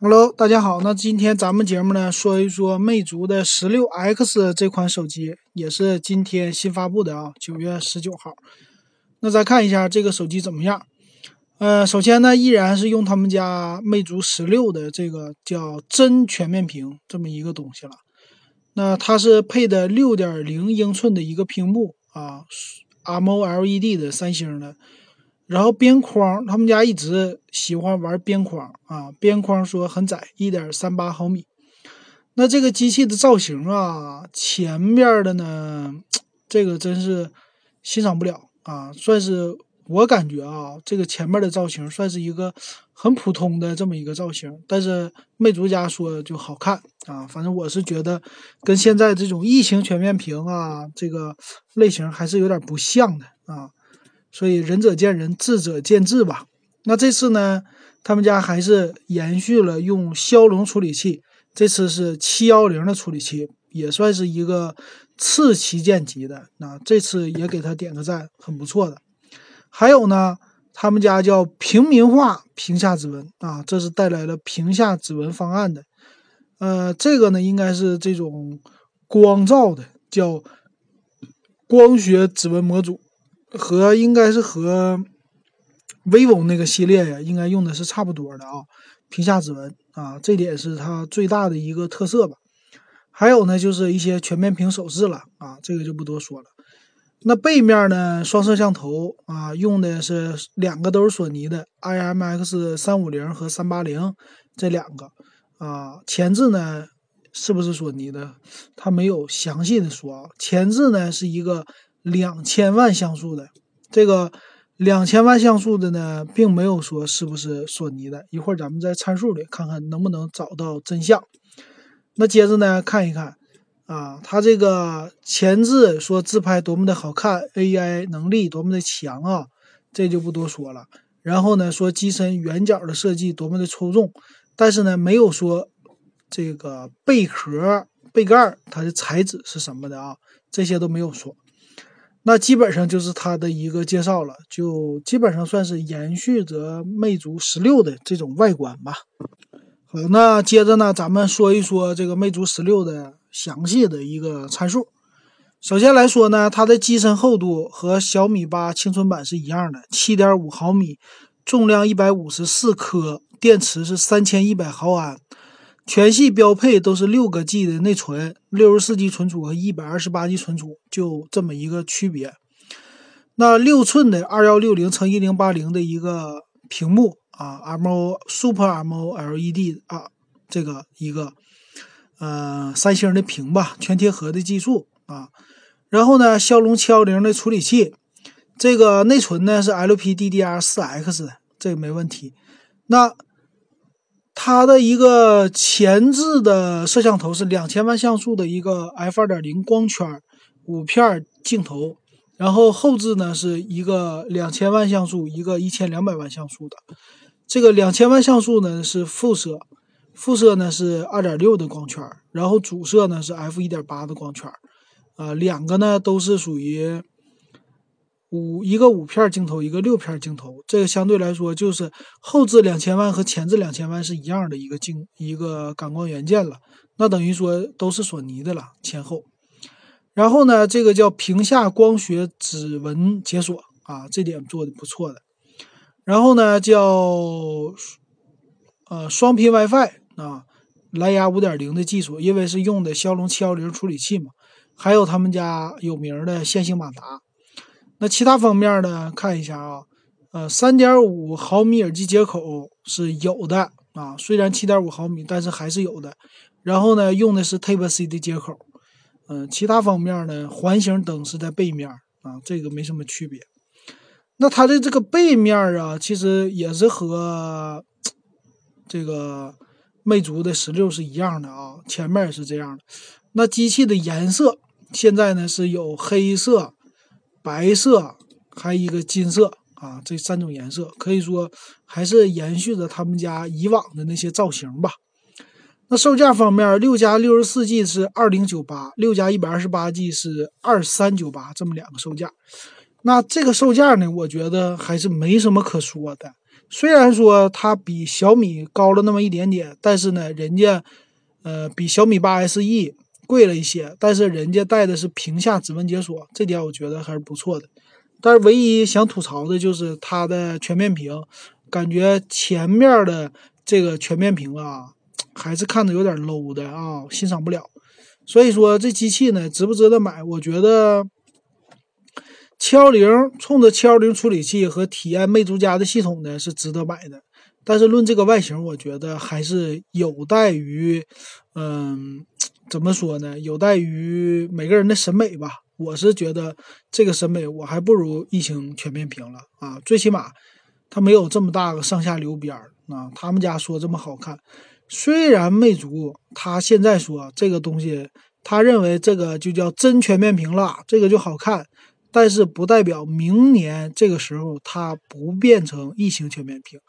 Hello，大家好。那今天咱们节目呢，说一说魅族的十六 X 这款手机，也是今天新发布的啊，九月十九号。那再看一下这个手机怎么样？呃，首先呢，依然是用他们家魅族十六的这个叫真全面屏这么一个东西了。那它是配的六点零英寸的一个屏幕啊，M O L E D 的三星的。然后边框，他们家一直喜欢玩边框啊，边框说很窄，一点三八毫米。那这个机器的造型啊，前面的呢，这个真是欣赏不了啊，算是我感觉啊，这个前面的造型算是一个很普通的这么一个造型。但是魅族家说就好看啊，反正我是觉得跟现在这种异形全面屏啊，这个类型还是有点不像的啊。所以仁者见仁，智者见智吧。那这次呢，他们家还是延续了用骁龙处理器，这次是七幺零的处理器，也算是一个次旗舰级的。那这次也给他点个赞，很不错的。还有呢，他们家叫平民化屏下指纹啊，这是带来了屏下指纹方案的。呃，这个呢应该是这种光照的，叫光学指纹模组。和应该是和 vivo 那个系列呀，应该用的是差不多的啊，屏下指纹啊，这点是它最大的一个特色吧。还有呢，就是一些全面屏手势了啊，这个就不多说了。那背面呢，双摄像头啊，用的是两个都是索尼的 IMX 三五零和三八零这两个啊。前置呢，是不是索尼的？它没有详细的说啊。前置呢是一个。两千万像素的这个两千万像素的呢，并没有说是不是索尼的。一会儿咱们在参数里看看能不能找到真相。那接着呢，看一看啊，它这个前置说自拍多么的好看，AI 能力多么的强啊，这就不多说了。然后呢，说机身圆角的设计多么的出众，但是呢，没有说这个贝壳背盖它的材质是什么的啊，这些都没有说。那基本上就是它的一个介绍了，就基本上算是延续着魅族十六的这种外观吧。好，那接着呢，咱们说一说这个魅族十六的详细的一个参数。首先来说呢，它的机身厚度和小米八青春版是一样的，七点五毫米，重量一百五十四克，电池是三千一百毫安。全系标配都是六个 G 的内存，六十四 G 存储和一百二十八 G 存储，就这么一个区别。那六寸的二幺六零乘一零八零的一个屏幕啊，M O Super M O L E D 啊，这个一个呃三星的屏吧，全贴合的技术啊。然后呢，骁龙七幺零的处理器，这个内存呢是 LPDDR 四 X，这个没问题。那它的一个前置的摄像头是两千万像素的一个 f 二点零光圈五片镜头，然后后置呢是一个两千万像素，一个一千两百万像素的。这个两千万像素呢是副摄，副摄呢是二点六的光圈，然后主摄呢是 f 一点八的光圈，啊，两个呢都是属于。五一个五片镜头，一个六片镜头，这个相对来说就是后置两千万和前置两千万是一样的一个镜一个感光元件了，那等于说都是索尼的了前后。然后呢，这个叫屏下光学指纹解锁啊，这点做的不错的。然后呢，叫呃双频 WiFi 啊，蓝牙五点零的技术，因为是用的骁龙七幺零处理器嘛，还有他们家有名的线性马达。那其他方面呢？看一下啊，呃，三点五毫米耳机接口是有的啊，虽然七点五毫米，但是还是有的。然后呢，用的是 Type C 的接口。嗯，其他方面呢，环形灯是在背面啊，这个没什么区别。那它的这个背面啊，其实也是和这个魅族的十六是一样的啊，前面也是这样的。那机器的颜色现在呢是有黑色。白色，还有一个金色啊，这三种颜色可以说还是延续着他们家以往的那些造型吧。那售价方面，六加六十四 G 是二零九八，六加一百二十八 G 是二三九八，这么两个售价。那这个售价呢，我觉得还是没什么可说的。虽然说它比小米高了那么一点点，但是呢，人家呃比小米八 SE 贵了一些，但是人家带的是屏下指纹解锁，这点我觉得还是不错的。但是唯一想吐槽的就是它的全面屏，感觉前面的这个全面屏啊，还是看着有点 low 的啊，欣赏不了。所以说这机器呢，值不值得买？我觉得。七幺零冲着七幺零处理器和体验魅族家的系统呢是值得买的，但是论这个外形，我觉得还是有待于，嗯，怎么说呢？有待于每个人的审美吧。我是觉得这个审美我还不如异形全面屏了啊，最起码它没有这么大个上下流边儿啊。他们家说这么好看，虽然魅族他现在说这个东西，他认为这个就叫真全面屏了，这个就好看。但是不代表明年这个时候它不变成异形全面屏，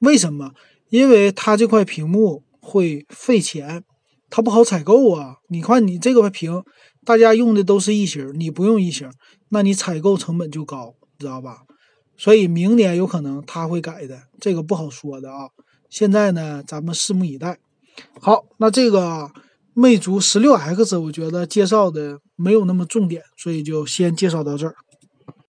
为什么？因为它这块屏幕会费钱，它不好采购啊。你看你这个屏，大家用的都是异形，你不用异形，那你采购成本就高，知道吧？所以明年有可能它会改的，这个不好说的啊。现在呢，咱们拭目以待。好，那这个。魅族十六 X，我觉得介绍的没有那么重点，所以就先介绍到这儿。